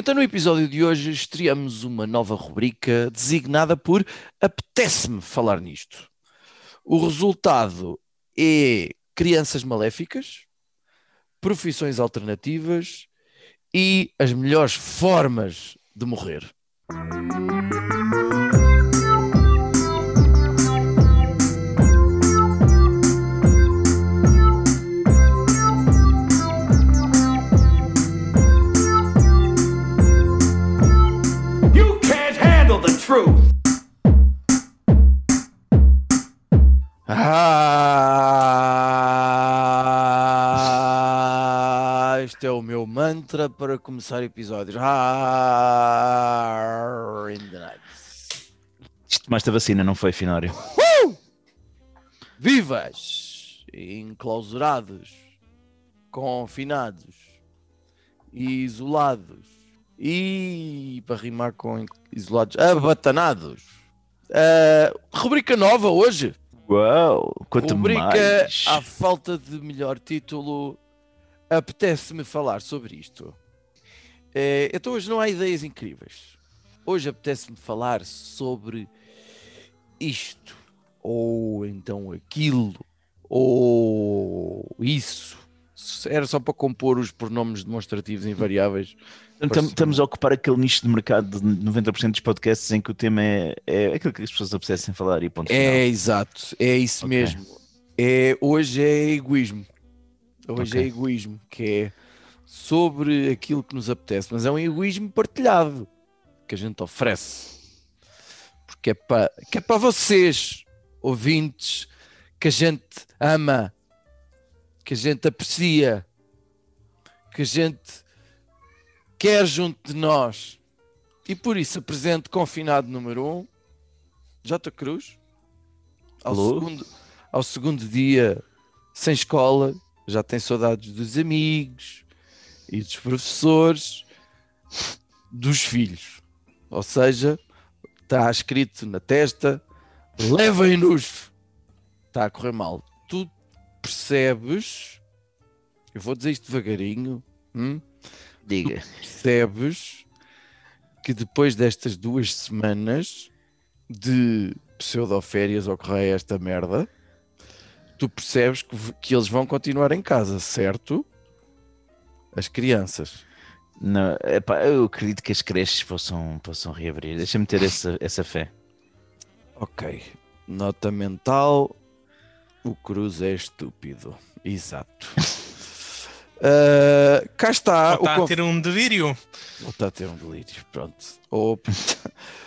Então, no episódio de hoje, estreamos uma nova rubrica designada por Apetece-me falar nisto. O resultado é crianças maléficas, profissões alternativas e as melhores formas de morrer. Ah, este é o meu mantra para começar episódios. Ah, in the night. Isto tomaste a vacina, não foi, Finório? Vivas, enclausurados, confinados, isolados e para rimar com isolados, abatanados. Ah, rubrica nova hoje. Uau! Quanto rubrica mais! à falta de melhor título. Apetece-me falar sobre isto. Eh, então hoje não há ideias incríveis. Hoje apetece-me falar sobre isto, ou então aquilo, ou isso. Era só para compor os pronomes demonstrativos invariáveis. Tam- Estamos a ocupar aquele nicho de mercado de 90% dos podcasts em que o tema é, é aquilo que as pessoas apetecem falar e ponto É final. exato, é isso Ok. mesmo. É, hoje é egoísmo. Hoje Ok. é egoísmo, que é sobre aquilo que nos apetece, mas é um egoísmo partilhado que a gente oferece. Porque é para que é para vocês, ouvintes, que a gente ama, que a gente aprecia, que a gente quer junto de nós. E por isso apresento confinado número 1, um, J. Cruz, ao Alô? segundo, ao segundo dia sem escola, já tem saudades dos amigos e dos professores, dos filhos. Ou seja, está escrito na testa: levem-nos. Está a correr mal. Percebes, eu vou dizer isto devagarinho, hum? Diga. percebes que depois destas duas semanas de pseudo-férias ocorrer esta merda, tu percebes que, que eles vão continuar em casa, certo? As crianças. Não, epá, eu acredito que as creches possam, possam reabrir. Deixa-me ter essa, essa fé. Ok. Nota mental. O Cruz é estúpido. Exato. Ah, cá está. Ou está o a ter um delírio. Ou está a ter um delírio, pronto. Ou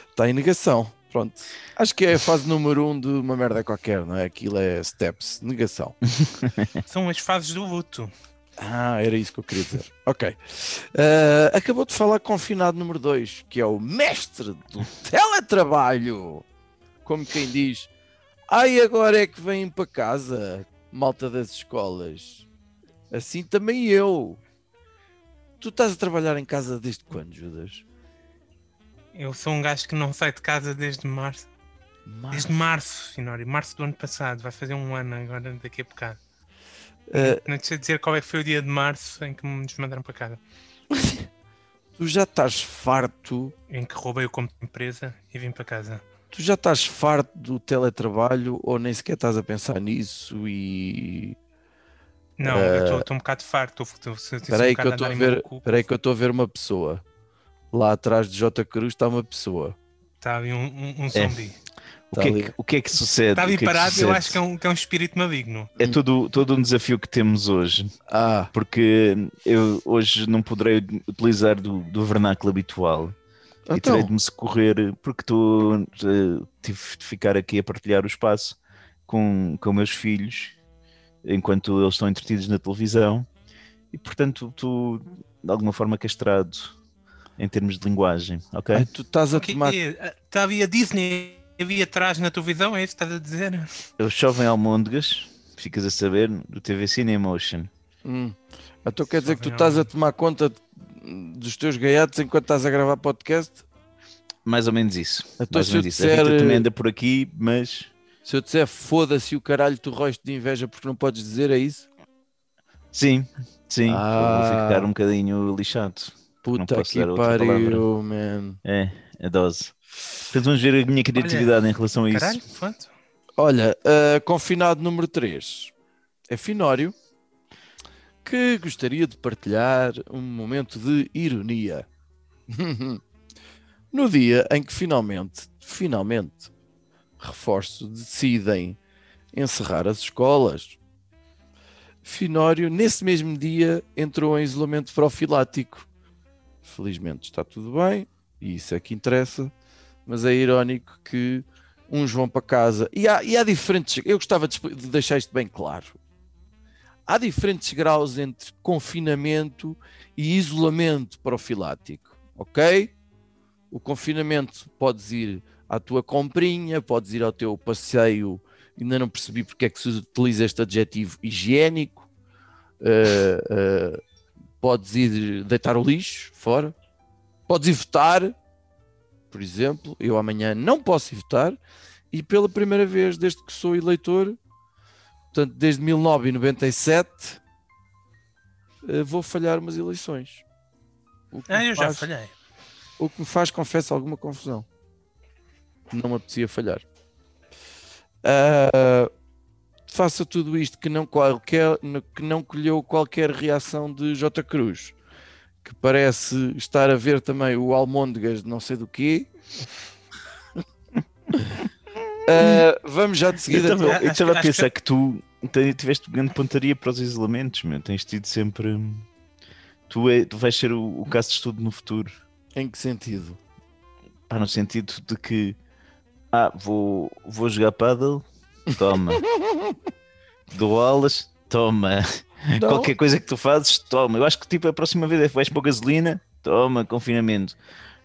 está em negação, pronto. Acho que é a fase número um de uma merda qualquer, não é? Aquilo é steps, negação. São as fases do luto. Ah, era isso que eu queria dizer. Ok. Ah, acabou de falar confinado número 2, que é o mestre do teletrabalho. Como quem diz, ai, agora é que vêm para casa, malta das escolas. Assim também eu. Tu estás a trabalhar em casa desde quando, Judas? Eu sou um gajo que não sai de casa desde março. Desde março, Finório. Março do ano passado. Vai fazer um ano agora, daqui a bocado. Ah, Não te sei dizer qual é que foi o dia de março em que me desmandaram para casa. tu já estás farto, Em que roubei o compro de empresa e vim para casa. Tu já estás farto do teletrabalho ou nem sequer estás a pensar nisso e Não, eu estou um bocado farto. Um Espera aí que eu bocado estou a ver, maluco. espera aí que eu estou a ver uma pessoa. Lá atrás de J Cruz está uma pessoa. Está ali um, um, um zombi. O Tá que, é que, o que é que sucede? Está ali O é parado, eu sucede? acho que é, um, que é um espírito maligno. É todo, todo um desafio que temos hoje, Ah, porque eu hoje não poderei utilizar do, do vernáculo habitual e terei então, de me socorrer porque estou eh, tive de ficar aqui a partilhar o espaço com, com meus filhos enquanto eles estão entretidos na televisão e portanto estou de alguma forma castrado em termos de linguagem, ok? ai, tu estás a O que tomar. é? Está ali a Disney ali atrás na televisão, é isso que estás a dizer? Eu chove em almôndegas, ficas a saber, do TV Cine Emotion. Hum. Então quer dizer que tu estás a tomar conta de- dos teus gaiatos enquanto estás a gravar podcast? Mais ou menos isso. Então, mais ou menos isso. disser, A Rita também eh, anda por aqui, mas Se eu disser foda-se o caralho, tu rosto de inveja porque não podes dizer, é isso? sim, sim, Ah. vou ficar um bocadinho lixado. Puta posso que pariu, man. É, a dose. Portanto, vamos ver a minha criatividade em relação a isso. Caralho, quanto? Olha, ah, confinado número 3 é Finório, que gostaria de partilhar um momento de ironia. no dia em que finalmente, finalmente, reforço, decidem encerrar as escolas, Finório, nesse mesmo dia, entrou em isolamento profilático. Felizmente está tudo bem, e isso é que interessa, mas é irónico que uns vão para casa e há, e há diferentes. Eu gostava de, de deixar isto bem claro. Há diferentes graus entre confinamento e isolamento profilático, ok? O confinamento podes ir à tua comprinha, podes ir ao teu passeio. Ainda não percebi porque é que se utiliza este adjetivo higiênico. Uh, uh, podes ir deitar o lixo fora, podes ir votar, por exemplo. Eu amanhã não posso ir votar e pela primeira vez desde que sou eleitor, portanto, desde 1997, eh, vou falhar umas eleições. O que Ah, eu já faz- falhei. O que me faz, confesso, alguma confusão. Não me apetecia falhar. Ah, faça tudo isto que não, qualquer, que não colheu qualquer reação de J. Cruz, que parece estar a ver também o Almôndegas de não sei do quê. Ah, vamos já de seguida. Acho- eu estava a acho que- pensar que tu te- tiveste grande pontaria para os isolamentos, meu. Tens tido sempre. Tu, é, tu vais ser o, o caso de estudo no futuro. Em que sentido? Pá, no sentido de que. Ah, vou, vou jogar paddle? Toma. Dou aulas? Toma. Não? Qualquer coisa que tu fazes? Toma. Eu acho que tipo a próxima vez é que vais para gasolina? Toma, confinamento.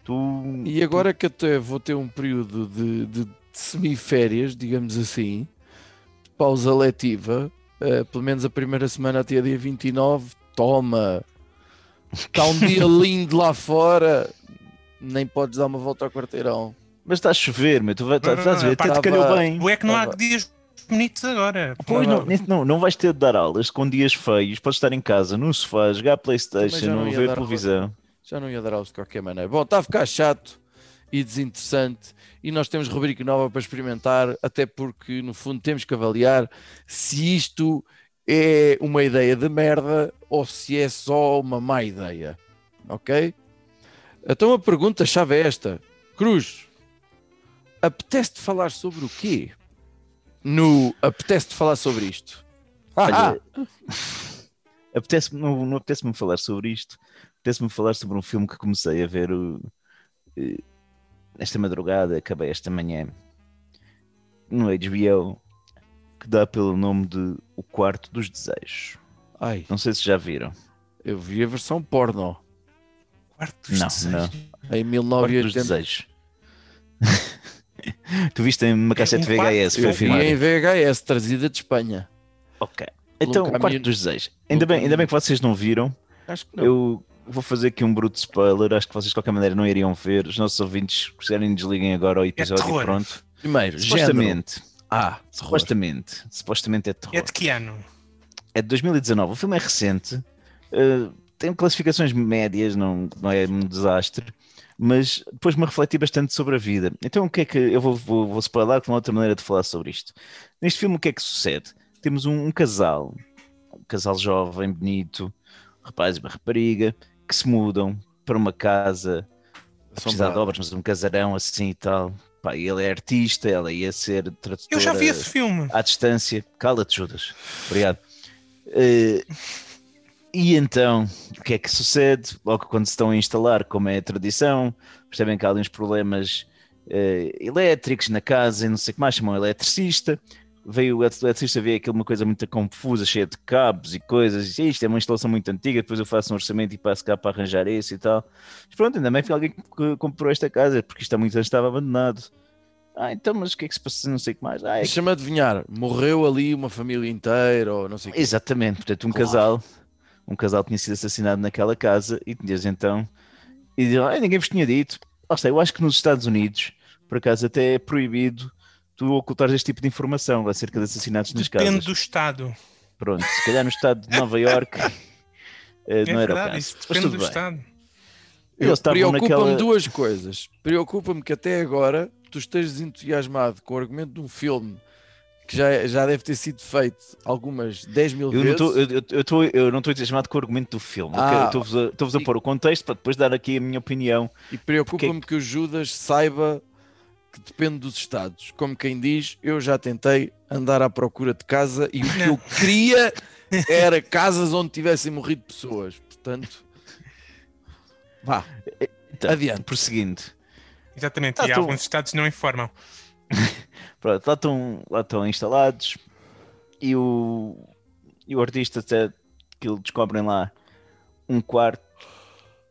Tu. E agora que até vou ter um período de, de semiférias, digamos assim, de pausa letiva, eh, pelo menos a primeira semana até dia 29, toma! Está um dia lindo lá fora, nem podes dar uma volta ao quarteirão. Mas está a chover, meu. Tu vai, tá- estás a ver? Até te calhou bem. O é que não há dias bonitos agora. Pois não, não, não vais ter de dar aulas com dias feios, podes estar em casa, no sofá, jogar Playstation, não não ver televisão. Já não ia dar aulas de qualquer maneira. Bom, está a ficar chato e desinteressante e nós temos rubrica nova para experimentar, até porque no fundo temos que avaliar se isto é uma ideia de merda ou se é só uma má ideia. Ok? Então a pergunta-chave é esta: Cruz, apetece-te falar sobre o quê? No apetece-te falar sobre isto? Ah, Olha, apetece não, não apetece-me falar sobre isto, apetece-me falar sobre um filme que comecei a ver o- eh, esta madrugada, acabei esta manhã no HBO, que dá pelo nome de O Quarto dos Desejos. ai, Não sei se já viram. eu vi a versão porno Quarto dos Não, desejos. não. em Quarto dos 1980. Desejos. tu viste em uma cassete um? VHS, foi Eu vi em VHS, trazida de Espanha. Ok. Então, o quarto dos desejos. Ainda bem, ainda bem que vocês não viram. Acho que não. Eu vou fazer aqui um bruto spoiler. Acho que vocês de qualquer maneira não iriam ver. Os nossos ouvintes, se quiserem, desliguem agora o episódio e terror. pronto. Primeiro, género. Supostamente, Ah, supostamente. supostamente, supostamente é terror. É de que ano? É de 2019. O filme é recente. uh, tem classificações médias, não, não é um desastre. Mas depois me refleti bastante sobre a vida. Então, o que é que. Eu vou, vou, vou spoiler com uma outra maneira de falar sobre isto. Neste filme, o que é que sucede? Temos um, um casal, um casal jovem, bonito, um rapaz e uma rapariga, que se mudam para uma casa precisar de obras, mas um casarão assim e tal. Pá, ele é artista, ela ia ser tradutora Eu já vi esse filme. à distância. Cala-te, Judas. Obrigado. Eh, e então, o que é que sucede? Logo quando se estão a instalar, como é a tradição, percebem que há ali uns problemas eh, elétricos na casa e não sei o que mais, chamam eletricista. Veio o eletricista ver aquilo uma coisa muito confusa, cheia de cabos e coisas. E isto é uma instalação muito antiga, depois eu faço um orçamento e passo cá para arranjar isso e tal. Mas pronto, ainda bem que alguém que comprou esta casa, porque isto há muitos anos estava abandonado. Ah, então, mas o que é que se passa? Não sei o que mais. Ah, é que Deixa-me adivinhar, morreu ali uma família inteira ou não sei. Exatamente, portanto, um Claro. casal, um casal tinha sido assassinado naquela casa e desde então, e ninguém vos tinha dito. Lá está, eu acho que nos Estados Unidos, por acaso, até é proibido tu ocultares este tipo de informação acerca de assassinatos nas Depende casas. do estado. Pronto, se calhar no estado de Nova York É não era o verdade, caso. isso depende do bem. estado. Preocupa-me naquela- duas coisas. Preocupa-me que até agora tu estejas entusiasmado com o argumento de um filme que já, já deve ter sido feito algumas 10 mil Eu não vezes. estou eu, eu, tô- eu não estou entusiasmado com o argumento do filme. Ah. Estou-vos a, a pôr o contexto para depois dar aqui a minha opinião. E preocupa-me que o Judas saiba que depende dos estados. Como quem diz, eu já tentei andar à procura de casa e o que eu queria era casas onde tivessem morrido pessoas. Portanto, vá, Então, Adiante. Prosseguindo. Exatamente, Ah, e tu- alguns estados não informam. Pronto, lá estão, lá estão instalados e o, e o artista até que eles descobrem lá um quarto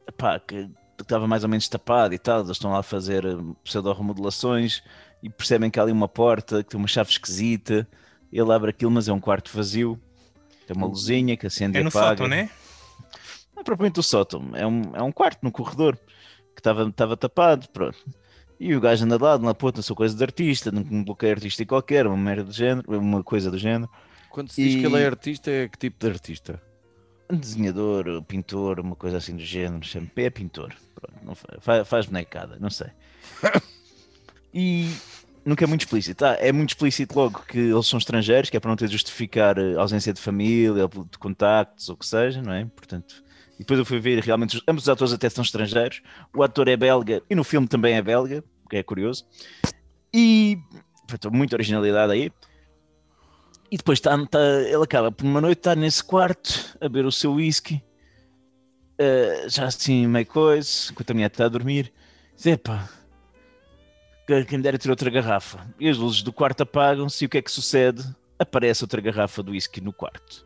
epá, que estava mais ou menos tapado e tal. Eles estão lá a fazer eh, pseudo-remodelações e percebem que há ali uma porta que tem uma chave esquisita. Ele abre aquilo, mas é um quarto vazio. Tem uma luzinha que acende É e no apaga. sótão, né? Não é propriamente o sótão, é um, é um quarto no corredor que estava estava tapado, pronto. E o gajo anda de lado, na puta, sou coisa de artista, num bloqueio artístico qualquer, uma merda do género, uma coisa do género. quando se diz E- que ele é artista, é que tipo de artista? Um desenhador, pintor, uma coisa assim do género, chama é pintor, pronto, não fa- fa- faz, bonecada, não sei. E nunca é muito explícito, tá? é muito explícito logo que eles são estrangeiros, que é para não ter de justificar eh, ausência de família, de contactos, ou o que seja, não é? Portanto, e depois eu fui ver realmente, os- ambos os atores até são estrangeiros, o ator é belga e no filme também é belga, o que é curioso, e portanto, muita originalidade aí. E depois tá, tá- ele acaba por uma noite estar nesse quarto a beber o seu whisky, eh, já assim meio coisa, enquanto a mulher está a dormir. Diz, epá, que- quem me dera ter outra garrafa. E as luzes do quarto apagam-se e o que é que sucede? Aparece outra garrafa de whisky no quarto.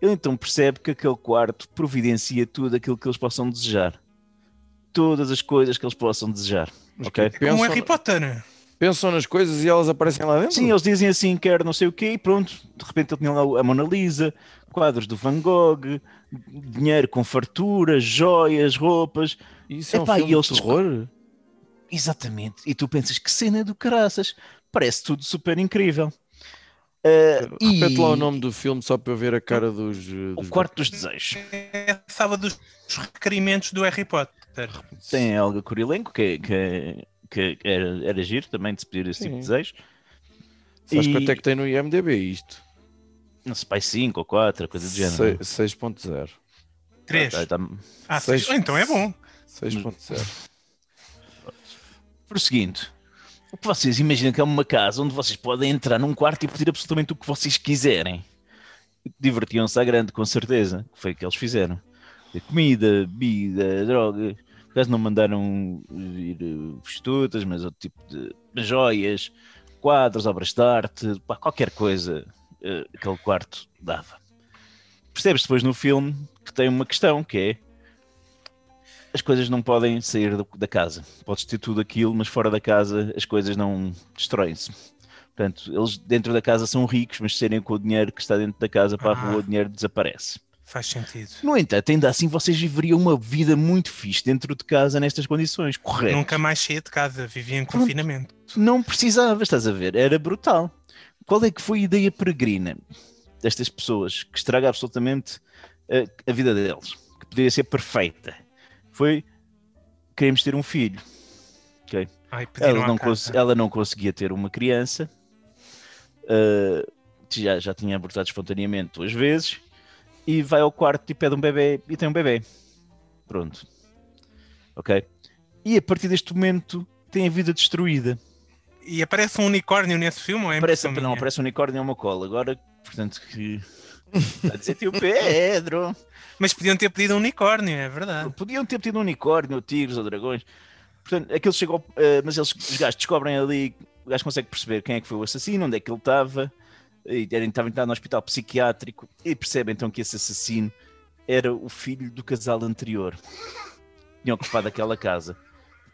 Ele então percebe que aquele quarto providencia tudo aquilo que eles possam desejar. Todas as coisas que eles possam desejar. Ok? É como Pensam, Harry Potter. Pensam nas coisas e elas aparecem lá dentro? Sim, eles dizem assim, quer não sei o quê, e pronto, de repente ele tinha lá a Mona Lisa, quadros do Van Gogh, dinheiro com fartura, joias, roupas, Isso é um Epá, filme e eles de terror? exatamente. E tu pensas que cena do caraças, parece tudo super incrível. Uh, e Repete lá o nome do filme só para eu ver a cara dos. eh, O dos Quarto dos Desejos. É a sala dos requerimentos do Harry Potter. Tem a Olga Kurilenko, que, que, que era, era giro também de se pedir esse tipo de Sim. desejo. Sabes E- quanto é que tem no IMDB isto? Não sei, pai 5 ou 4, coisa do género. Se- 6.0. Três. Tá- tá- Ah, seis. seis. Então é bom. 6.0. Prosseguindo. O que vocês imaginam que é uma casa onde vocês podem entrar num quarto e pedir absolutamente o que vocês quiserem. Divertiam-se à grande, com certeza. que Foi o que eles fizeram. Comida, bebida, droga. Por acaso não mandaram vir eh, prostitutas, mas outro tipo de joias, quadros, obras de arte, pá, qualquer coisa eh, aquele quarto dava. Percebes depois no filme que tem uma questão que é as coisas não podem sair do- da casa. Podes ter tudo aquilo, mas fora da casa as coisas não destroem-se. Portanto, eles dentro da casa são ricos, mas se serem com o dinheiro que está dentro da casa para a Ah. rua, o dinheiro desaparece. Faz sentido. No entanto, ainda assim vocês viveriam uma vida muito fixe dentro de casa nestas condições, correto? Nunca mais saía de casa, vivia em confinamento. Não precisava, estás a ver? Era brutal. Qual é que foi a ideia peregrina destas pessoas que estraga absolutamente a, a vida deles? Que poderia ser perfeita. Foi queremos ter um filho. Ok? Ai, Ela não, ela não conseguia ter uma criança, uh, já, já tinha abortado espontaneamente duas vezes, e vai ao quarto e pede um bebê e tem um bebê. Pronto. Ok? E a partir deste momento tem a vida destruída. E aparece um unicórnio nesse filme ou é Parece, impressão não, minha? aparece um unicórnio e uma cola. Agora, portanto, que. Está a dizer tio Pedro. Mas podiam ter pedido um unicórnio, é verdade. Podiam ter tido um unicórnio, ou tigres, ou dragões. Portanto, aqueles chegam, eh, mas eles, os gajos descobrem ali, o gajo consegue perceber quem é que foi o assassino, onde é que ele estava, e era- estava internado no hospital psiquiátrico, e percebe então que esse assassino era o filho do casal anterior. Tinha ocupado aquela casa.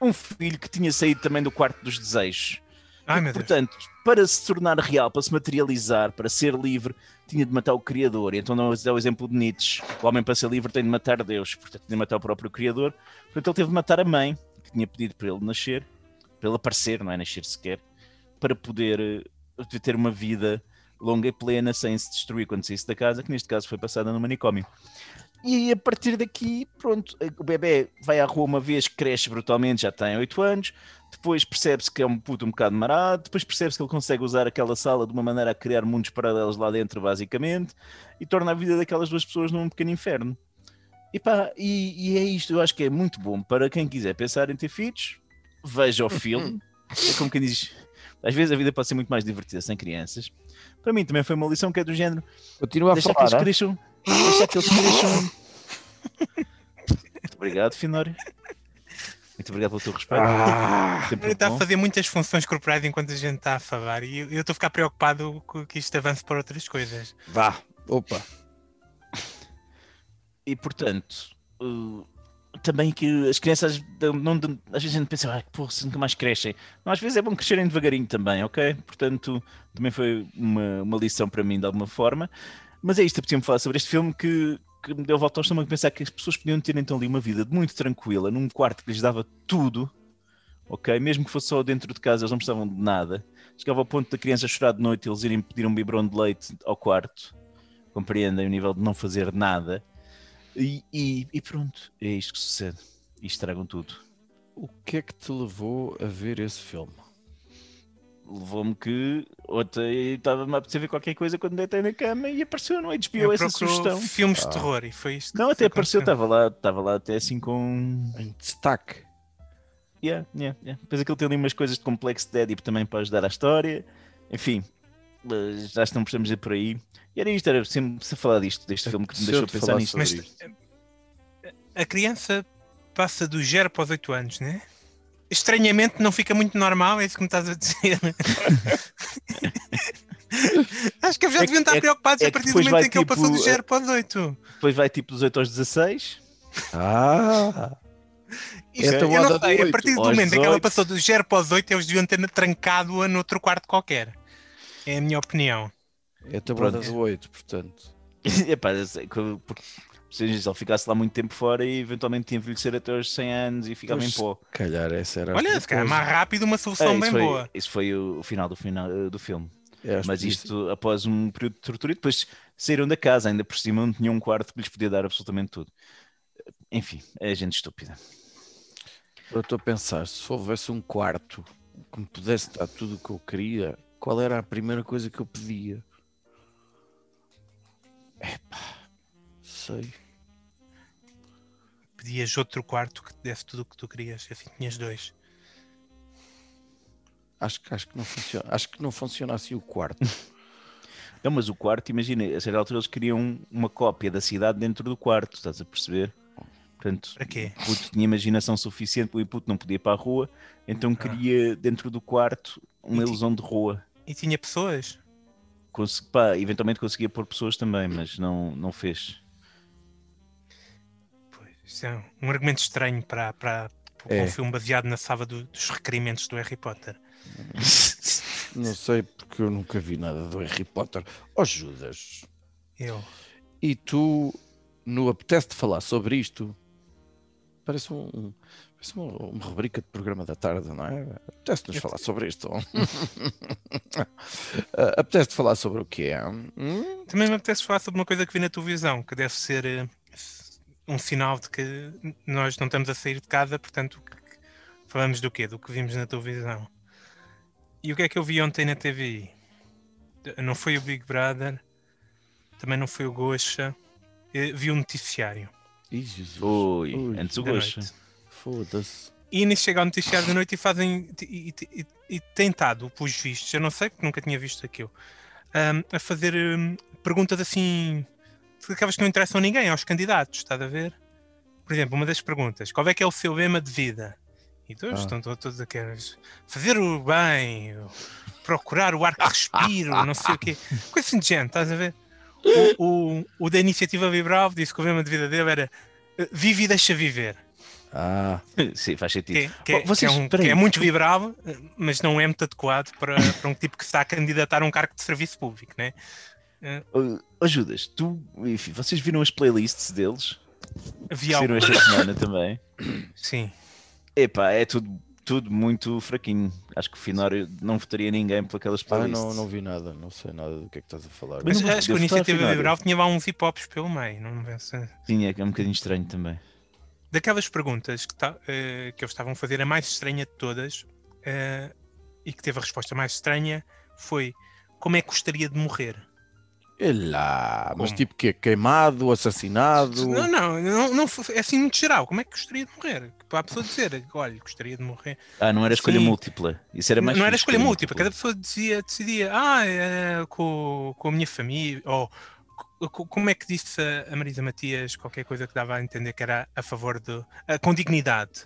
Um filho que tinha saído também do quarto dos desejos. Ai Deus. Portanto, para se tornar real, para se materializar, para ser livre, tinha de matar o Criador. E então não é o exemplo de Nietzsche. O homem para ser livre tem de matar Deus, portanto tinha de matar o próprio Criador. Portanto ele teve de matar a mãe, que tinha pedido para ele nascer, para ele aparecer, não é nascer sequer, para poder eh, ter uma vida longa e plena sem se destruir quando saísse da casa, que neste caso foi passada no manicômio. e a partir daqui, pronto, o bebê vai à rua uma vez, cresce brutalmente, já tem 8 anos, depois percebe-se que é um puto um bocado marado, depois percebe-se que ele consegue usar aquela sala de uma maneira a criar mundos paralelos lá dentro, basicamente, e torna a vida daquelas duas pessoas num pequeno inferno. E, pá, e, e é isto, eu acho que é muito bom para quem quiser pensar em ter filhos, veja o filme, é como quem diz, às vezes a vida pode ser muito mais divertida sem crianças. Para mim também foi uma lição que é do género, Continua a deixa que falar. eles ah? cresçam, deixa que eles cresçam. Muito obrigado, Finório. Muito obrigado pelo teu respeito. Ah, Sempre Ele está a fazer muitas funções corporais enquanto a gente está a falar e eu estou a ficar preocupado com que isto avance para outras coisas. vá. Opa. E portanto, uh, também que as crianças não, dão- às vezes a gente pensa, ah, porra, nunca mais crescem. Não, às vezes é bom crescerem devagarinho também, ok? Portanto, também foi uma, uma lição para mim de alguma forma. Mas é isto, apetecia-me falar sobre este filme que, que me deu volta ao estômago pensar que as pessoas podiam ter então ali uma vida muito tranquila, num quarto que lhes dava tudo, ok? Mesmo que fosse só dentro de casa, eles não precisavam de nada. Chegava ao ponto da criança chorar de noite e eles irem pedir um biberon de leite ao quarto. Compreendem o nível de não fazer nada. E, e- e pronto, é isto que sucede. E estragam tudo. O que é que te levou a ver esse filme? Levou-me que ontem estava-me a apetecer ver qualquer coisa quando deitei na cama e apareceu no HBO Eu essa sugestão. filmes Ah. de terror e foi isto. Não, até apareceu, estava lá, estava lá até assim com. Em destaque. Yeah, yeah, yeah. Depois aquilo tem ali umas coisas de complexo de Eddie também para ajudar a história. Enfim, mas já não precisamos ir por aí. E era isto, era sempre se falar disto, deste filme que me deixou pensar nisto. Mas a criança passa do 0 para os 8 anos, né? Estranhamente não fica muito normal, é isso que me estás a dizer. Acho que eles já É que- deviam estar é que- preocupados é a que partir do momento em que ele passou do tipo, 0 para os 8. Depois vai tipo dos 8 aos 16. Ah, Isto, Então, eu a não sei, a partir do momento em que ela 18. passou do 0 para os 8, eles deviam ter trancado-a noutro quarto qualquer. É a minha opinião. é a tabuada Pronto. do 8, portanto. Epá, porque se ele ficasse lá muito tempo fora e eventualmente envelhecer até aos 100 anos e ficava em pó. Calhar essa era a Olha, se calhar coisa. mais rápido uma É, solução isso, bem foi, boa. isso foi o, final do, final eh, do filme. É, Mas isto após um período de tortura e depois saíram da casa, ainda por cima não tinham um quarto que lhes podia dar absolutamente tudo. Enfim, é gente estúpida. Eu estou a pensar, se houvesse um quarto que me pudesse dar tudo o que eu queria, qual era a primeira coisa que eu pedia? Epá, sei. Pedias outro quarto que te desse tudo o que tu querias. Assim tinhas dois. Acho, que- acho que não funciona. Acho que não funciona assim o quarto. Não, mas o quarto, imagina, a certa altura eles queriam uma cópia da cidade dentro do quarto, estás a perceber? Portanto, Para quê? o puto tinha imaginação suficiente, o puto não podia ir para a rua, então Ah. queria dentro do quarto uma ilusão de rua. E tinha pessoas? Pá, eventualmente conseguia pôr pessoas também, mas não, não fez. Pois, isso é um argumento estranho para, para, para É. um filme baseado na sala do- dos requerimentos do Harry Potter. não sei porque eu nunca vi nada do Harry Potter. Ó Judas, Eu. e tu no apetece de falar sobre isto? Parece um. Parece uma, uma rubrica de programa da tarde, não é? Apetece-nos falar sobre isto. Ah, Apetece-te falar sobre o quê? Hum? Também me apetece falar sobre uma coisa que vi na televisão, que deve ser eh, um sinal de que nós não estamos a sair de casa, portanto, que- falamos do quê? Do que vimos na televisão. E o que é que eu vi ontem na TV? Não foi o Big Brother, também não foi o Gosha, eh, vi um noticiário. Ih, Jesus. Ui, antes o gosto. noite. Foda-se. E nisso chega ao noticiário da noite e fazem. E, e, e, tem estado, pelos vistos, eu não sei porque nunca tinha visto aquilo, ahm, a fazer hum, perguntas assim. aquelas que não interessam a ninguém, aos candidatos, estás a ver? Por exemplo, uma das perguntas: qual é que é o seu lema de vida? E todos Ah. estão to- todos aqueles. Fazer o bem, procurar o ar que respiro, não sei o quê. Coisa assim de gente, estás a ver? O, o, o da iniciativa liberal disse que o lema de vida dele era eh, vive e deixa viver. Ah, Sim, faz sentido. Que, é- que é- Oh, vocês- que é um- que é muito liberal, eh, mas não é muito adequado para, para um tipo que está a candidatar a um cargo de serviço público, né? Oh, Ajudas, tu, enfim, vocês viram as playlists deles? Havia Saíram algo. esta semana também. Sim. Epá, é tudo, tudo muito fraquinho. Acho que o Finório não votaria ninguém por aquelas Ah, playlists. não, não vi nada, não sei nada do que é que estás a falar. Mas Mas acho que a iniciativa liberal tinha lá uns hip hops pelo meio, não pensa? Tinha, que é um bocadinho estranho também. Daquelas perguntas que, tá- eh, que eles estavam a fazer, a mais estranha de todas, eh, e que teve a resposta mais estranha, foi como é que gostaria de morrer? É lá, mas Como? tipo que Queimado, assassinado? Não, não, não, não é assim muito geral. Como é que gostaria de morrer? Para a pessoa dizer, olha, gostaria de morrer. Ah, não era escolha Sim. múltipla. Isso era mais não era escolha múltipla, cada pessoa dizia, decidia, ah, é, com, com a minha família, ou como é que disse a, Marisa Matias qualquer coisa que dava a entender que era a favor de. ah, com dignidade.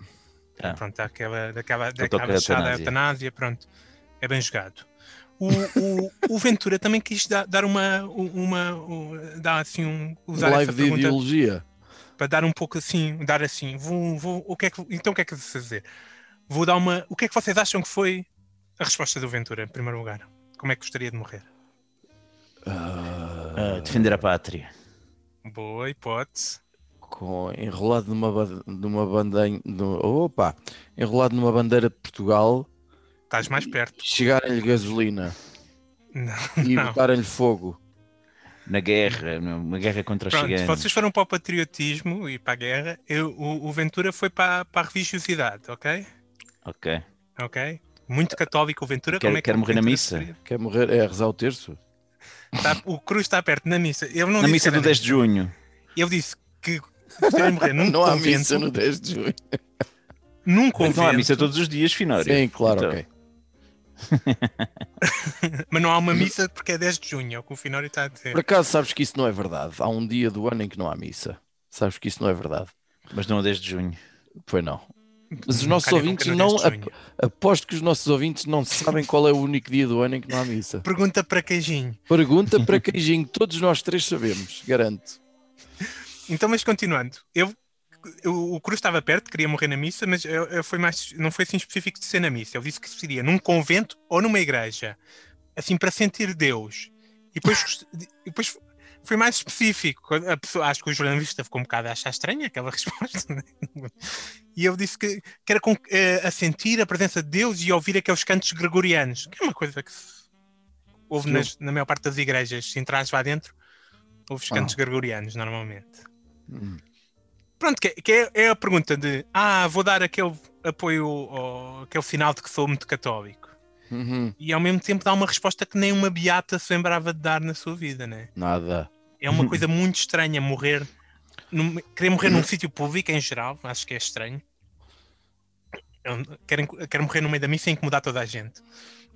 Ah. Pronto, daquela, daquela, daquela fechada eutanásia. eutanásia, pronto, é bem jogado. O, o, o Ventura também quis dar, dar uma, uma, um- dar assim um, usar Live essa de pergunta ideologia. para dar um pouco assim, dar assim, vou, vou, o que é que, então o que é que vou fazer? Vou dar uma, o que é que vocês acham que foi a resposta do Ventura, em primeiro lugar? Como é que gostaria de morrer? Ah, defender a pátria. Boa hipótese. com, enrolado numa, numa bandeira. Opa! Enrolado numa bandeira de Portugal, Estás mais perto. chegarem-lhe gasolina Não, e não. botarem-lhe fogo. Na guerra, uma guerra contra os Pronto, se ciganos. vocês foram para o patriotismo e para a guerra, eu- o, o Ventura foi para, para a religiosidade, ok? Ok. Ok? Muito católico o Ventura. Quer- como é que quer morrer na missa? Quer morrer? É rezar o terço? Está- o Cruz está perto na missa. Ele não Na missa do 10 de junho. Ele disse que gostaria de morrer num Não há convento. missa no 10 de junho. Num Não convento. há missa todos os dias, Finório. Sim, claro, Então, ok. Mas não há uma missa porque é 10 de junho, é o que o Finório está a dizer. Por acaso sabes que isso não é verdade. Há um dia do ano em que não há missa. Sabes que isso não é verdade. Mas não a 10 de junho. Foi não. Mas os nossos ouvintes não. 10 de junho. Aposto que os nossos ouvintes não sabem qual é o único dia do ano em que não há missa. Pergunta para queijinho. Pergunta para queijinho, todos nós três sabemos, garanto. Então, mas continuando, eu, eu- o Cruz estava perto, queria morrer na missa, mas eu, eu foi mais, não foi assim específico de ser na missa. Ele disse que seria num convento ou numa igreja, assim para sentir Deus. E depois, e depois foi mais específico. A pessoa, acho que o jornalista ficou um bocado a achar estranha aquela resposta. né? E ele disse que, que era com, eh, a sentir a presença de Deus e ouvir aqueles cantos gregorianos, que é uma coisa que se ouve nas- na maior parte das igrejas. Se entras lá dentro, ouves Ah. cantos gregorianos normalmente. Hum. Pronto, que, que é, é a pergunta de ah, vou dar aquele apoio, ao, aquele sinal de que sou muito católico. Uhum. E ao mesmo tempo dá uma resposta que nem uma beata se lembrava de dar na sua vida, né? Nada. É uma coisa muito estranha morrer, num, querer morrer num sítio público em geral, acho que é estranho. Quero, quero morrer no meio da missa e incomodar toda a gente.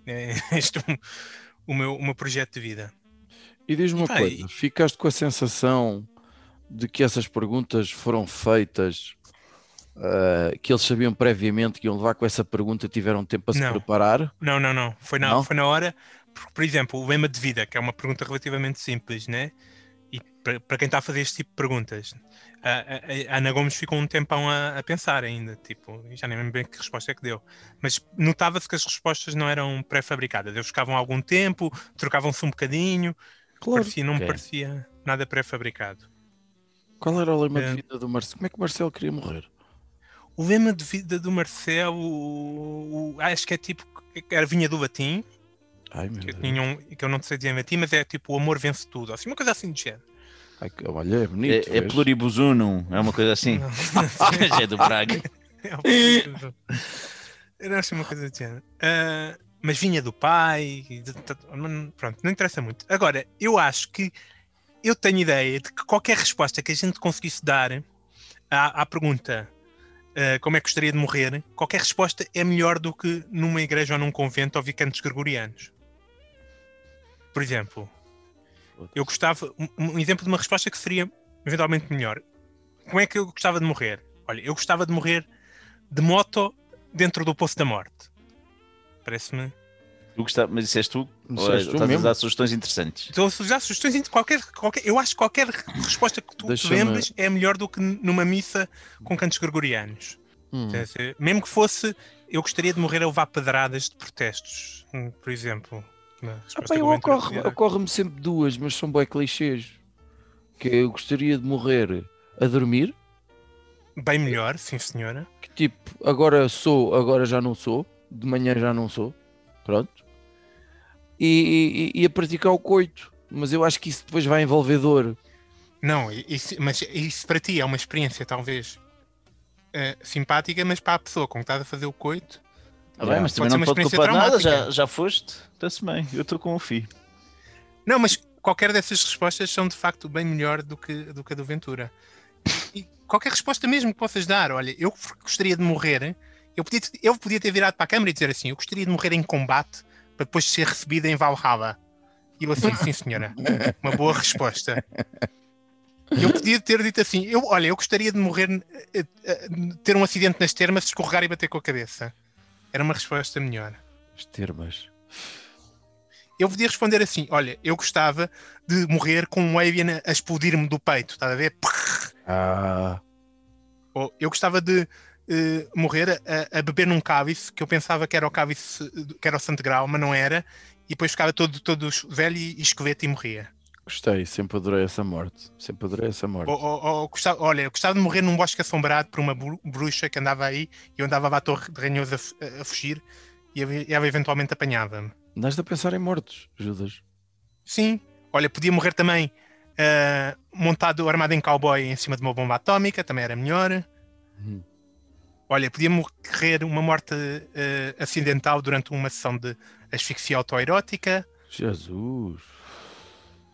É este o, o meu, o meu projeto de vida. E diz-me uma e- coisa: ficaste com a sensação de que essas perguntas foram feitas, ah, que eles sabiam previamente que iam levar com essa pergunta e tiveram tempo para se Não. preparar? Não, não, não. Foi na, Não? Foi na hora. Porque, por exemplo, o lema de vida, que é uma pergunta relativamente simples, né? E para quem está a fazer este tipo de perguntas, a, a- a Ana Gomes ficou um tempão a, a pensar ainda, tipo, já nem lembro bem que resposta é que deu. Mas notava-se que as respostas não eram pré-fabricadas. Eles ficavam algum tempo, trocavam-se um bocadinho, Claro. parecia, não me Ok. parecia nada pré-fabricado. Qual era o lema É. de vida do Marcelo? Como é que o Marcelo queria morrer? O lema de vida do Marcelo, o- o- acho que é tipo, era vinha do latim, Ai, meu que eu, Deus. tinha um, que eu não sei dizer em latim, mas é tipo o amor vence tudo, assim, uma coisa assim de género. Ai, que- olha, é bonito. É, é pluribus unum, é uma coisa assim. é do Braga. É o- Era assim uma coisa de género. Ah, mas vinha do pai, de- de- mas pronto, não interessa muito. Agora, eu acho que eu tenho ideia de que qualquer resposta que a gente conseguisse dar à, à pergunta ah, como é que gostaria de morrer, qualquer resposta é melhor do que numa igreja ou num convento ouvir cantos gregorianos. Por exemplo, eu gostava. Um, exemplo de uma resposta que seria eventualmente melhor. Como é que eu gostava de morrer? Olha, eu gostava de morrer de moto dentro do Poço da Morte. Parece-me. Tu gostava, mas isso és tu? Ou és tu estás a mesmo? dar sugestões interessantes? Estou a sugerir sugestões. Qualquer, qualquer, eu acho que qualquer resposta que tu lembres é melhor do que numa missa com cantos gregorianos. Hum. Mesmo que fosse, eu gostaria de morrer a levar pedradas de protestos, hum, por exemplo. Ah, pá, eu ocorre-. Ocorre-me sempre duas, mas são bem clichês. Que eu gostaria de morrer a dormir bem melhor, sim senhora. que tipo, agora sou, agora já não sou, de manhã já não sou, pronto, e, e- e a praticar o coito, mas eu acho que isso depois vai envolver dor. Não, isso, mas isso para ti é uma experiência talvez eh, simpática, mas para a pessoa com que estás a fazer o coito, Ah, bem, mas também não pode experiência culpar nada, já, já foste, está-se bem, eu estou com o FI. Não, mas qualquer dessas respostas são de facto bem melhor do que, do que a do Ventura. E qualquer resposta mesmo que possas dar, olha, eu gostaria de morrer, eu podia, eu podia ter virado para a câmara e dizer assim, eu gostaria de morrer em combate para depois ser recebido em Valhalla. E eu assim, sim senhora, uma boa resposta. Eu podia ter dito assim, eu, olha, eu gostaria de morrer, eh, eh, ter um acidente nas termas, escorregar e bater com a cabeça. Era uma resposta melhor. As termas. Eu podia responder assim: olha, eu gostava de morrer com um avian a explodir-me do peito, estás a ver? Ah, Ou eu gostava de eh, morrer a, a beber num cálice que eu pensava que era o cálice, que era o Santo Grau, mas não era, e depois ficava todo, todo velho e esqueleto e morria. Gostei, sempre adorei essa morte, sempre adorei essa morte. Ou, ou- ou gostava, olha, eu gostava de morrer num bosque assombrado por uma bru- bruxa que andava aí e eu andava à torre de ranhoso a, a- fugir e ela eventualmente apanhava-me. Andaste a pensar em mortos, Judas. Sim. Olha, podia morrer também ah, montado, armado em cowboy em cima de uma bomba atómica, também era melhor. Uhum. Olha, podia morrer uma morte ah, acidental durante uma sessão de asfixia autoerótica. Jesus.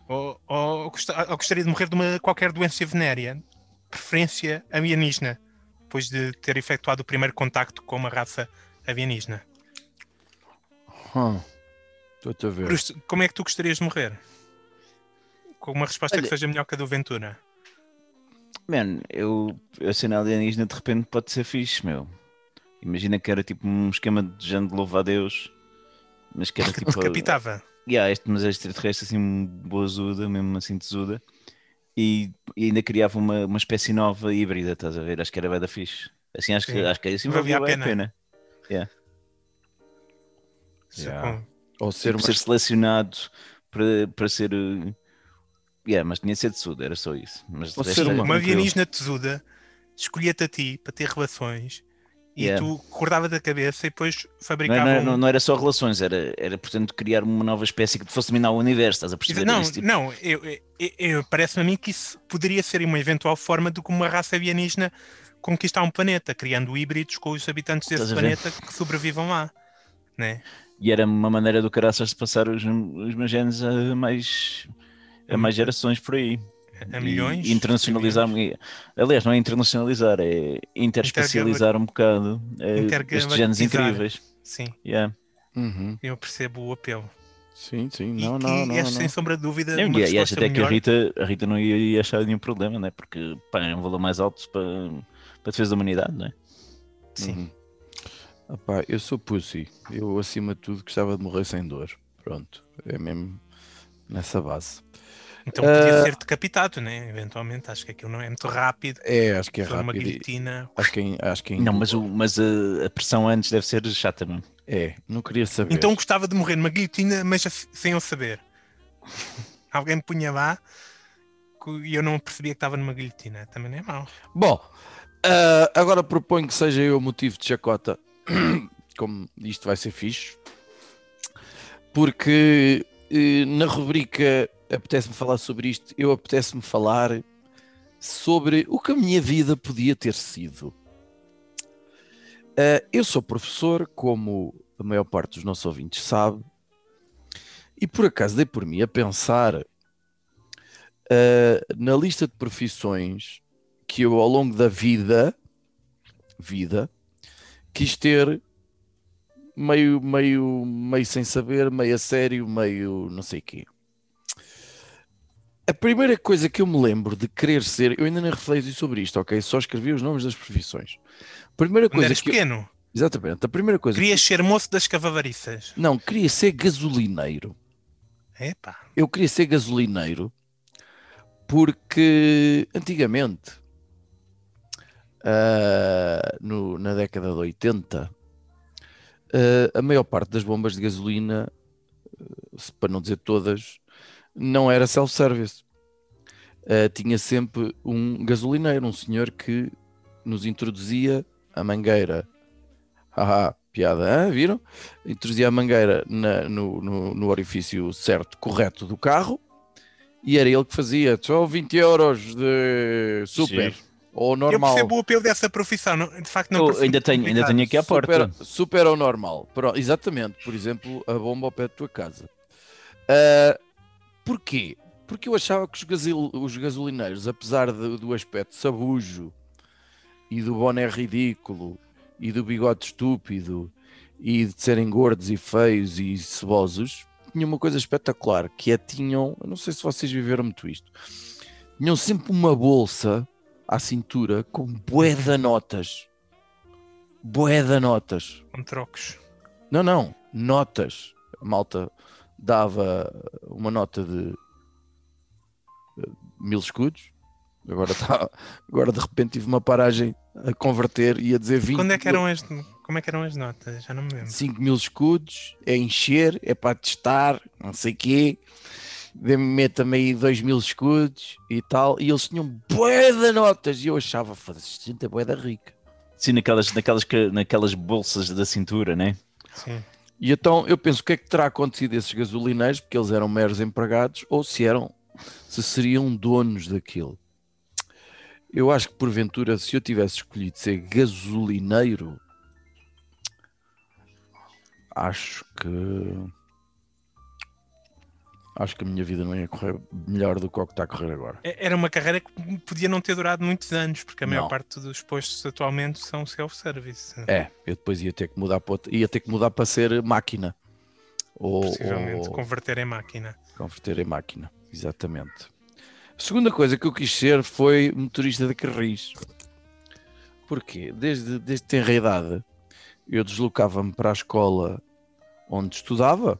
Ou, ou, ou gostaria de morrer de uma, qualquer doença venérea. Preferência alienígena, depois de ter efetuado o primeiro contacto com uma raça alienígena. Hum. Estou-te a ver. Bruce, como é que tu gostarias de morrer? Com uma resposta que Olha- seja melhor que a do Ventura. Man, eu, a cena alienígena de repente pode ser fixe, meu. Imagina que era tipo um esquema de género de louva a Deus, mas que era Que tipo. decapitava. Yeah, este, mas extraterrestre assim boazuda, mesmo assim tesuda, e, e ainda criava uma, uma espécie nova híbrida, estás a ver? Acho que era bem da fixe. Assim, acho que, acho que assim Valia a bem a pena. Yeah. Com- Ou ser Tipo, uma... ser selecionado para, para ser. Yeah, mas tinha de ser tesudo, era só isso. Mas Ou ser uma- Uma alienígena tesuda escolhia-te a ti para ter relações e Yeah. tu cortava da cabeça e depois Não, fabricava era- um- não, não era só relações, era, era portanto criar uma nova espécie que fosse dominar o universo, estás a perceber? Não, Esse tipo- não, eu, eu- eu- parece-me a mim que isso poderia ser uma eventual forma de como uma raça alienígena conquistar um planeta, criando híbridos com os habitantes desse Estás a ver? planeta que sobrevivam lá. Né? E era uma maneira do caraças de passar os, os meus genes a mais, a mais gerações por aí. A E- milhões. E internacionalizar. e- Aliás, não é internacionalizar, é interespecializar um bocado eh, estes genes Intergalactizar. incríveis. Sim, Yeah. Uhum. eu percebo o apelo. Sim, sim. E Não, que não, não. é não. sem sombra de dúvida E, uma e acho até que a melhor. Rita, a Rita não ia, ia achar nenhum problema, né? porque pá, é um valor mais alto para, para a defesa da humanidade, não é? Sim. Uhum. Epá, eu sou pussy. Eu, acima de tudo, gostava de morrer sem dor. Pronto. É mesmo nessa base. Então podia Ah. ser decapitado, né? Eventualmente, acho que aquilo não é muito rápido. É, acho que é uma rápido. e- guilhotina. Acho que, é- acho que é Não, mas, o, mas a, a pressão antes deve ser chata, não? É, não queria saber. Então gostava de morrer numa guilhotina, mas sem eu saber. Alguém me punha lá e eu não percebia que estava numa guilhotina. Também não é mau. Bom, ah, agora proponho que seja eu o motivo de chacota. Como isto vai ser fixe. Porque eh, na rubrica apetece-me falar sobre isto, eu apetece-me falar sobre o que a minha vida podia ter sido. Ah, eu sou professor, como a maior parte dos nossos ouvintes sabe, e por acaso dei por mim a pensar ah, na lista de profissões que eu ao longo da vida, vida, quis ter meio, meio, meio sem saber, meio a sério, meio não sei quê. A primeira coisa que eu me lembro de querer ser, eu ainda nem refleti sobre isto, ok? Só escrevi os nomes das profissões. Primeira Quando coisa eras que eu- pequeno, exatamente, a primeira coisa querias ser moço das cavalariças. que- não, queria ser gasolineiro. Epá, eu queria ser gasolineiro porque antigamente, ah, no- na década de 80, ah, a maior parte das bombas de gasolina, se- para não dizer todas, não era self-service. Ah, tinha sempre um gasolineiro, um senhor que nos introduzia a mangueira. Haha, piada, hã? viram? Introduzia a mangueira na- no, no- no orifício certo, correto do carro e era ele que fazia só 20 euros de super Giro. ou Eu normal. percebo o apelo dessa profissão. não- De facto, não Eu percebo ainda tenho, ainda tenho aqui à porta. Super, super ou normal. Pro- exatamente, por exemplo, a bomba ao pé da tua casa. Ah, porquê? Porque eu achava que os, gasil- os gasolineiros, apesar de- do aspecto sabujo e do boné ridículo e do bigode estúpido e de serem gordos e feios e cebosos, tinham uma coisa espetacular, que é tinham, eu não sei se vocês viveram muito isto, tinham sempre uma bolsa à cintura com bué de notas. Bué de notas. Com trocos. Não, não, notas. A malta dava uma nota de eh, mil escudos. Agora, tá, agora de repente tive uma paragem a converter e a dizer 20 Quando é que eram as, como é que eram as notas? Já não me lembro. 5 mil escudos, é encher, é para testar, não sei quê. Dê-me- Meta-me aí 2 mil escudos e tal. E eles tinham bué de notas. E eu achava, foda-se, gente é bué da rica. Sim, naquelas, naquelas, naquelas bolsas da cintura, né? Sim. E então eu penso o que é que terá acontecido a esses gasolineiros, porque eles eram meros empregados, ou se eram, se seriam donos daquilo. Eu acho que porventura, se eu tivesse escolhido ser gasolineiro, acho que acho que a minha vida não ia correr melhor do que o que está a correr agora. É- Era uma carreira que podia não ter durado muitos anos, porque a maior Não. parte dos postos atualmente são self-service. É, eu depois ia ter que mudar para ia ter que mudar para ser máquina. Ou, Possivelmente ou- converter em máquina. Converter em máquina, exatamente. A segunda coisa que eu quis ser foi motorista de carris. Porquê? Desde, desde tenra idade, eu deslocava-me para a escola onde estudava,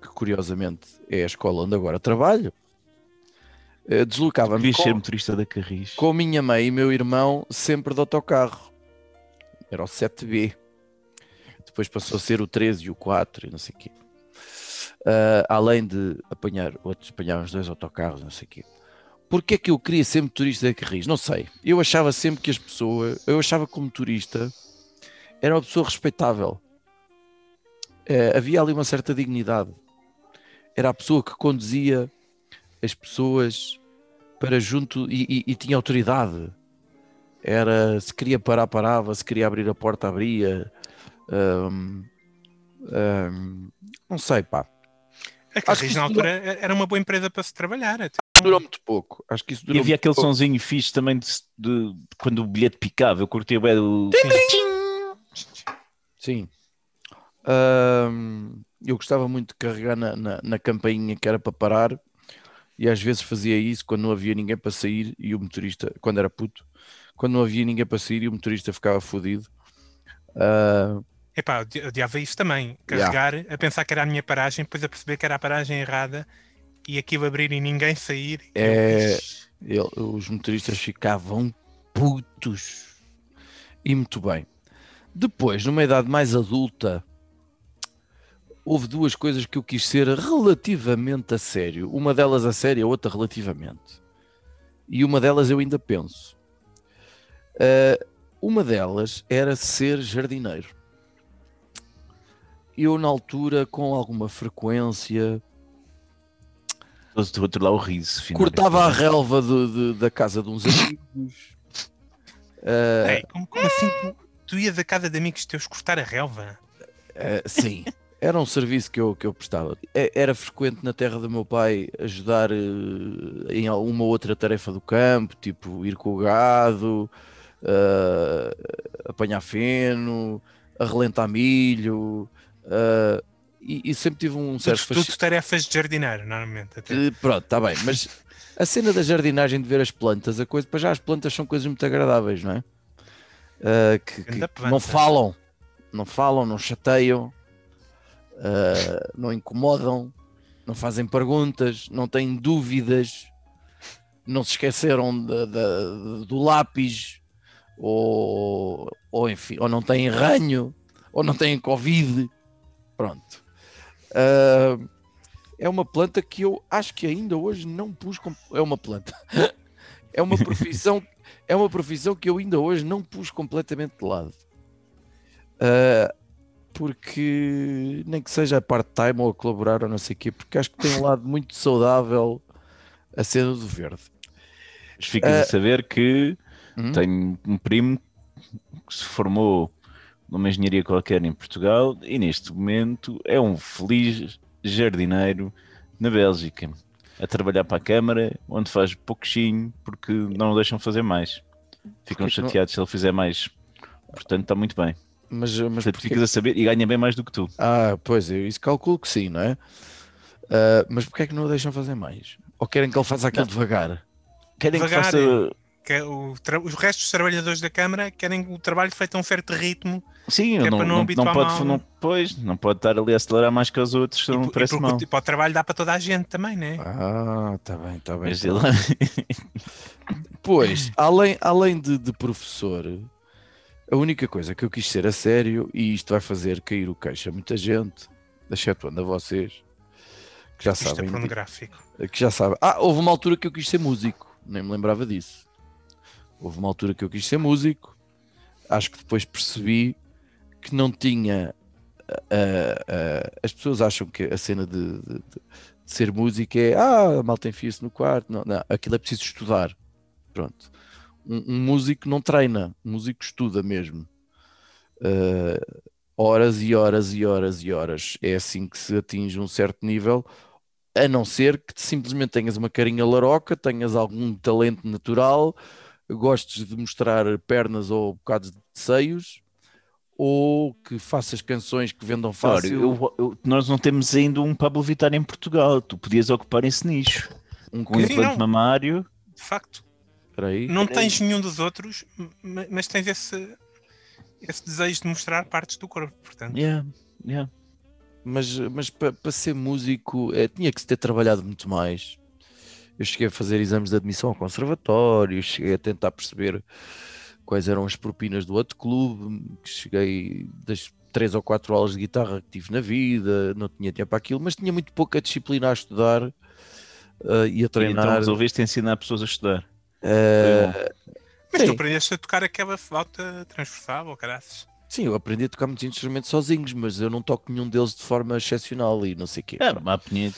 que curiosamente é a escola onde agora trabalho. Eh, Deslocava-me Devias ser com, motorista da Carris. com a minha mãe e meu irmão sempre de autocarro. Era o 7B. Depois passou a ser o 13 e o 4 e não sei o quê. Ah, além de apanhar outros, apanhar os dois autocarros, não sei o quê. Porquê é que eu queria ser motorista de carris? Não sei. Eu achava sempre que as pessoas, eu achava que o motorista era uma pessoa respeitável. Eh, havia ali uma certa dignidade. Era a pessoa que conduzia as pessoas para junto e, e- e tinha autoridade. Era se queria parar, parava, se queria abrir a porta, abria. Ahm, ahm, não sei, pá. A que Carris na altura era uma boa empresa para se trabalhar. até. Durou muito pouco. Acho que isso E durou havia muito aquele pouco. sonzinho fixe também de, de- de quando o bilhete picava. Eu curtia bem o. Sim. Ahm, eu gostava muito de carregar na, na, na campainha que era para parar e às vezes fazia isso quando não havia ninguém para sair e o motorista, quando era puto, quando não havia ninguém para sair e o motorista ficava fodido. Ah, Epá, eu odiava isso também. Carregar, a pensar que era a minha paragem, depois a perceber que era a paragem errada e aquilo abrir e ninguém sair. É- Eu, os motoristas ficavam putos. E muito bem. Depois, numa idade mais adulta, houve duas coisas que eu quis ser relativamente a sério. Uma delas a sério, a outra relativamente. E uma delas eu ainda penso. Ah, uma delas era ser jardineiro. Eu, na altura, com alguma frequência, Do outro lá o riso. cortava a relva de- de- da casa de uns amigos. Ah, Ei, como, como assim tu, tu ias a casa de amigos teus cortar a relva? ah, sim, era um serviço que eu, que eu prestava. É- Era frequente na terra do meu pai ajudar eh, em uma outra tarefa do campo, tipo ir com o gado, ah, apanhar feno, arrelentar milho. ah, e, e sempre tive um certo Tudo, tudo tarefas de jardineiro, normalmente. Até. Eh, Pronto, está bem, mas a cena da jardinagem de ver as plantas, a coisa, para já as plantas são coisas muito agradáveis, não é? Ah, que, que- não falam, não falam, não chateiam, ah, não incomodam, não fazem perguntas, não têm dúvidas, não se esqueceram da- da- do lápis, ou, ou enfim, ou não têm ranho, ou não têm Covid. Pronto. Ah, é uma planta que eu acho que ainda hoje não pus como. É uma planta. É uma profissão. é uma profissão que eu ainda hoje não pus completamente de lado. Ah, porque nem que seja a part-time ou a colaborar ou não sei o quê, porque acho que tem um lado muito saudável a cena do verde. Mas ficas Ah. a saber que Hum? tenho um primo que se formou numa engenharia qualquer em Portugal e neste momento é um feliz jardineiro na Bélgica, a trabalhar para a Câmara, onde faz pouquinho porque não o deixam fazer mais. Ficam Porquê que não- chateados se ele fizer mais. Portanto, está muito bem. Mas, mas Portanto, ficas a saber e ganha bem mais do que tu. Ah, pois, eu isso calculo que sim, não é? Ah, mas porquê é que não o deixam fazer mais? Ou querem que ele faça aquilo devagar? Querem que Devagar, faça. Que é o tra- os restos dos trabalhadores da Câmara querem o trabalho feito a um certo ritmo Sim, que é não, para não não, habituar não pode, mal. não, pois, não pode estar ali a acelerar mais que os outros, e, po- e parece porque mal. o, tipo, o trabalho dá para toda a gente também, né? Ah, tá bem, tá bem. Mas tá ele- bem. Pois, além, além de, de professor, a única coisa que eu quis ser a sério, e isto vai fazer cair o queixo a muita gente, excetuando a vocês, que já Isto é sabem. pornográfico. que já sabem. Ah, houve uma altura que eu quis ser músico, nem me lembrava disso. Houve uma altura que eu quis ser músico, acho que depois percebi que não tinha. ah, ah, as pessoas acham que a cena de, de- de ser músico é ah, mal tem se no quarto. Não, não, aquilo é preciso estudar. Pronto. Um, um músico não treina, um músico estuda mesmo. Ah, horas e horas e horas e horas. É assim que se atinge um certo nível a não ser que simplesmente tenhas uma carinha laroca, tenhas algum talento natural, gostes de mostrar pernas ou bocados de seios, ou que faças canções que vendam fácil. eu- eu- nós não temos ainda um Pablo Vittar em Portugal. Tu podias ocupar esse nicho. um Com um? Sim, implante não. mamário. De facto, aí. não tens nenhum dos outros, ma- mas tens esse, esse desejo de mostrar partes do corpo. Portanto, Yeah, yeah. Mas, mas para ser músico eh, tinha que se ter trabalhado muito mais. Eu cheguei a fazer exames de admissão ao conservatório, cheguei a tentar perceber quais eram as propinas do outro clube, que cheguei das três ou quatro aulas de guitarra que tive na vida, não tinha tempo para aquilo, mas tinha muito pouca disciplina a estudar eh, e a E então treinar. resolveste ensinar pessoas a estudar. Eh, mas tu sim. aprendeste a tocar aquela flauta transversal, ou caraças. sim, eu aprendi a tocar muitos instrumentos sozinhos, mas eu não toco nenhum deles de forma excepcional e não sei o quê. Era uma que-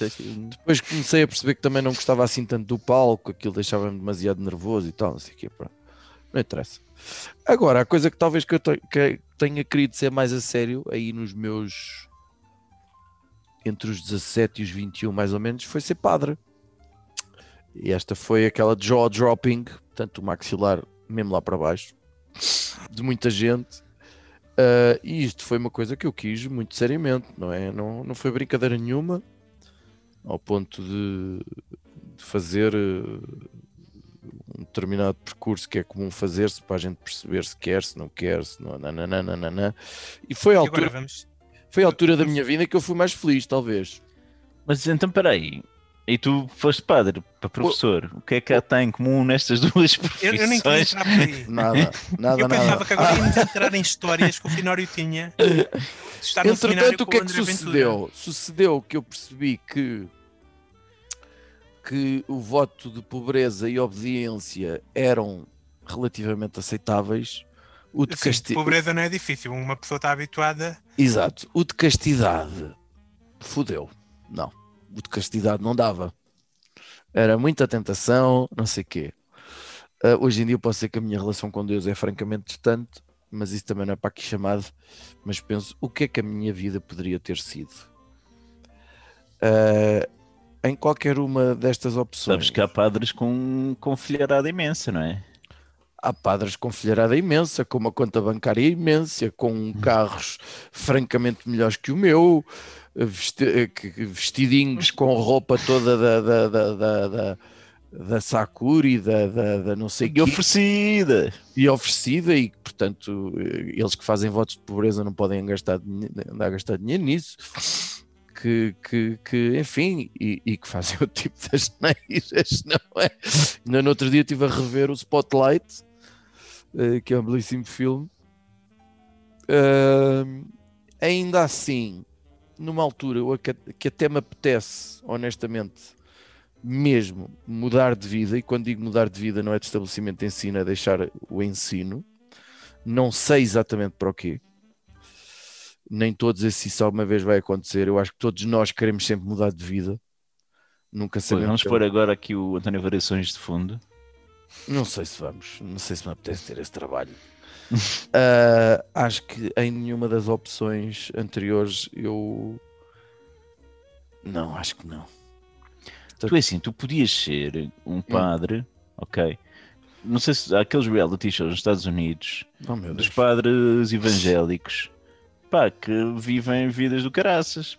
Depois comecei a perceber que também não gostava assim tanto do palco, aquilo deixava-me demasiado nervoso e tal, não sei o quê. pronto. Não interessa. Agora, a coisa que talvez que eu te- que tenha querido ser mais a sério, aí nos meus. entre os 17 e os 21, mais ou menos, foi ser padre. E esta foi aquela jaw dropping, portanto, o maxilar mesmo lá para baixo, de muita gente. Ah, e isto foi uma coisa que eu quis muito seriamente, não é? Não, não foi brincadeira nenhuma ao ponto de, de fazer eh, um determinado percurso que é comum fazer-se para a gente perceber se quer, se não quer, se não. nananana. E foi a E agora altura, vamos. foi a altura da minha vida que eu fui mais feliz, talvez. Mas então, peraí. E tu foste padre para professor. O que é que há tem em comum nestas duas Eu, profissões? eu nem queria entrar por aí. Nada, nada, Eu pensava nada. que agora íamos entrar em histórias que o Finório tinha. Estar Entretanto, o com que é que André Ventura. sucedeu? Sucedeu que eu percebi que, que o voto de pobreza e obediência eram relativamente aceitáveis. O de Sim, casti... pobreza não é difícil. Uma pessoa está habituada. Exato. O de castidade fudeu. Não. O de castidade não dava. Era muita tentação, não sei o quê. Ah, hoje em dia posso dizer que a minha relação com Deus é francamente distante, mas isso também não é para aqui chamado. Mas penso, o que é que a minha vida poderia ter sido? Ah, em qualquer uma destas opções. Sabes que há padres com, com filharada imensa, não é? Há padres com filharada imensa, com uma conta bancária imensa, com carros francamente melhores que o meu, vestidinhos com roupa toda da, da, da, da, da, da Sakura e da, da, da não sei E oferecida. e oferecida, e portanto eh, eles que fazem votos de pobreza não podem gastar, andar a gastar dinheiro nisso. Que, que, que, enfim, e, e que fazem o tipo das neiras, não é? Ainda no outro dia estive a rever o Spotlight, eh, que é um belíssimo filme. Ahm, ainda assim, numa altura que até me apetece, honestamente, mesmo mudar de vida, e quando digo mudar de vida não é de estabelecimento de ensino, é deixar o ensino. Não sei exatamente para o quê. Nem todos se isso alguma vez vai acontecer. Eu acho que todos nós queremos sempre mudar de vida. Nunca sabemos. vamos pôr agora aqui o António Variações de fundo. Não sei se vamos, não sei se me apetece ter esse trabalho. Ah, acho que em nenhuma das opções anteriores eu. Não, acho que não. Tu é assim, tu podias ser um padre, ok? Não sei se há aqueles reality shows nos Estados Unidos Oh, dos padres evangélicos pá, que vivem vidas do caraças.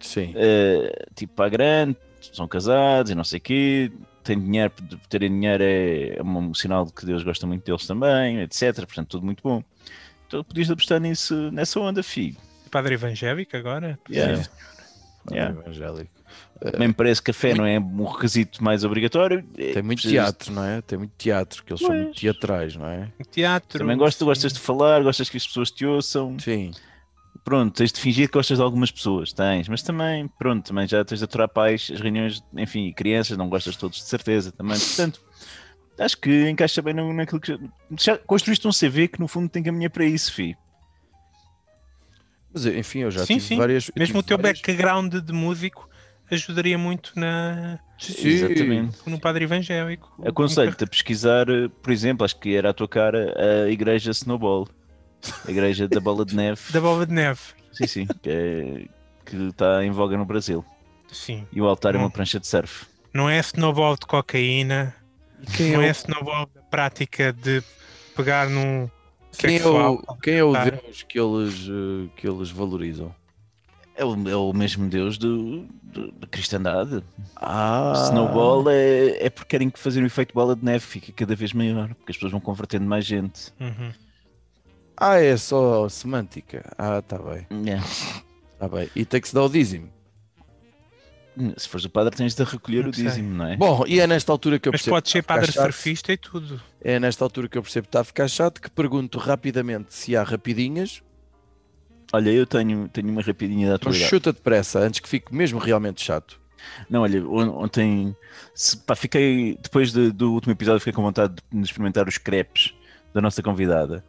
Sim. Eh, tipo, pá, grande, são casados e não sei o quê, têm dinheiro, terem dinheiro é, é um sinal de que Deus gosta muito deles também, etc. Portanto, tudo muito bom. Então podias apostar nisso, nessa onda, filho. Padre evangélico agora? Yeah. Sim. Yeah. Evangélico. Também me parece que café não é um requisito mais obrigatório. É, Tem muito precisas- teatro, não é? Tem muito teatro, que eles são muito teatrais, não é? Teatro. Também gostas, gostas de falar, gostas que as pessoas te ouçam. Sim. Pronto, tens de fingir que gostas de algumas pessoas, tens, mas também, pronto, também já tens de aturar pais, as reuniões, enfim, crianças, não gostas de todos de certeza também. Portanto, acho que encaixa bem no- naquilo que já, construíste um CV que no fundo tem caminho para isso, fi. Mas enfim, eu já Sim, tive sim. várias. Mesmo tive o teu várias- background de músico ajudaria muito na, Sim, Exatamente. no padre evangélico. Aconselho-te a pesquisar, por exemplo, acho que era a tua cara, a Igreja Snowball, a Igreja da Bola de Neve. Da bola de neve. Sim, sim, que, é- que está em voga no Brasil. Sim. E o altar é uma Bom. prancha de surf. Não é snowball de cocaína. Quem não é é o- snowball da prática de pegar num Quem é sexual. o, quem é o Tá. Deus que eles, eh, que eles valorizam? É o, é o mesmo Deus do, do- da cristandade. Ah, Snowball é, é porque querem que fazer o efeito bola de neve fica cada vez maior, porque as pessoas vão convertendo mais gente. Uhum. Ah, é só semântica. Ah, tá bem, tá bem. E tem que se dar o dízimo. Se fores o padre, tens de recolher Não o sei. dízimo, não é? Bom, e é nesta altura que eu Mas percebo. pode que ser está a padre ficar chato. surfista e tudo. É nesta altura que eu percebo que está a ficar chato, que pergunto rapidamente se há rapidinhas, Olha, eu tenho, tenho uma rapidinha da mas atualidade. chuta depressa, antes que fique mesmo realmente chato. Não, olha, on- ontem se- pá, fiquei, depois de- do último episódio, fiquei com vontade de experimentar os crepes da nossa convidada.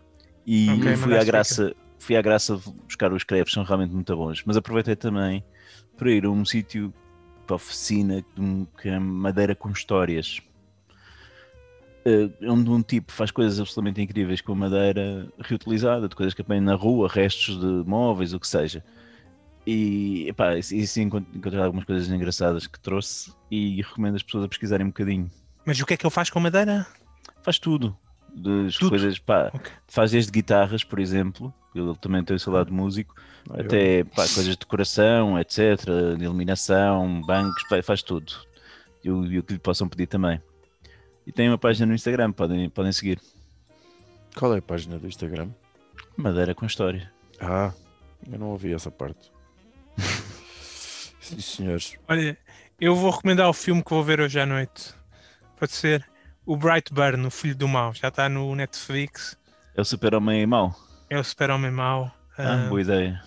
E Ok, fui à graça, fui à graça buscar os crepes, são realmente muito bons. Mas aproveitei também para ir a um sítio para oficina que é madeira com histórias. Eh, onde um tipo faz coisas absolutamente incríveis com madeira reutilizada, de coisas que apanham na rua, restos de móveis, o que seja. E epá, isso, encont- encontrei algumas coisas engraçadas que trouxe e recomendo as pessoas a pesquisarem um bocadinho. Mas o que é que ele faz com madeira? Faz tudo. Das Tudo? coisas, pá, Ok. faz desde guitarras, por exemplo, ele também tem o seu lado músico, Ah, eu- até pá, coisas de decoração, etc., de iluminação, bancos, pá, faz tudo. E o e o que lhe possam pedir também. E tem uma página no Instagram, podem, podem seguir. Qual é a página do Instagram? Madeira com história. Ah, eu não ouvi essa parte. Sim, senhores. Olha, eu vou recomendar o filme que vou ver hoje à noite. Pode ser o Brightburn, o Filho do Mal. Já está no Netflix. É o super-homem mau. É o super-homem mau. Ah, ah, boa ideia.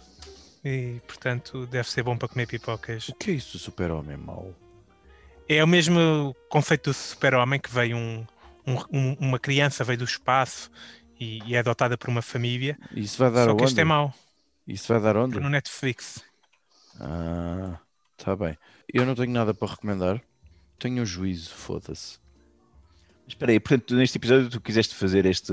e, portanto, deve ser bom para comer pipocas. O que é isso do super-homem mau? É o mesmo conceito do super-homem que veio um, um- um- uma criança veio do espaço e, e é adotada por uma família. Isso vai dar Só que este é mau. Isso vai dar onde? No Netflix. Ah, tá bem. Eu não tenho nada para recomendar. Tenho um juízo, foda-se. Espera aí, portanto, neste episódio tu quiseste fazer este.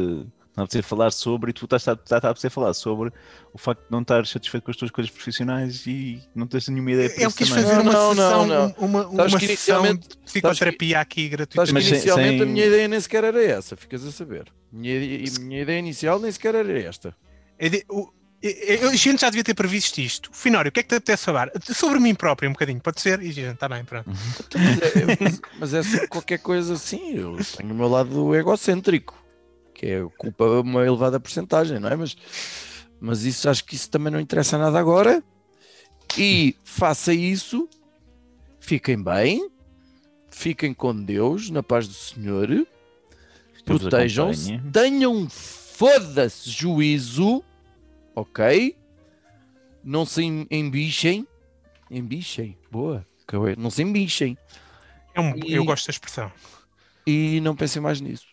Não a falar sobre, e tu estás a, estás a a falar sobre o facto de não estar satisfeito com as tuas coisas profissionais e não tens nenhuma ideia para Eu quis também. fazer uma não, sessão, não, não. um- uma, Sabes uma que sessão inicialmente- de psicoterapia aqui gratuita. Sabes que Mas sem- inicialmente a sem- minha ideia nem sequer era essa, ficas a saber. Minha, e minha ideia inicial nem sequer era esta. É de- o- A gente já devia ter previsto isto. Finório, o que é que te apetece falar? Sobre mim próprio, um bocadinho, pode ser? E a gente, está bem, pronto. Então, mas, é, mas- mas é sobre qualquer coisa assim. Eu tenho o meu lado egocêntrico, que é culpa uma elevada porcentagem, não é? Mas, mas isso acho que isso também não interessa nada agora. E faça isso, fiquem bem, fiquem com Deus, na paz do Senhor, protejam-se, tenham foda-se juízo, ok? Não se em- embichem, embichem, boa, não se embichem É um, E- Eu gosto da expressão. e não pensem mais nisso.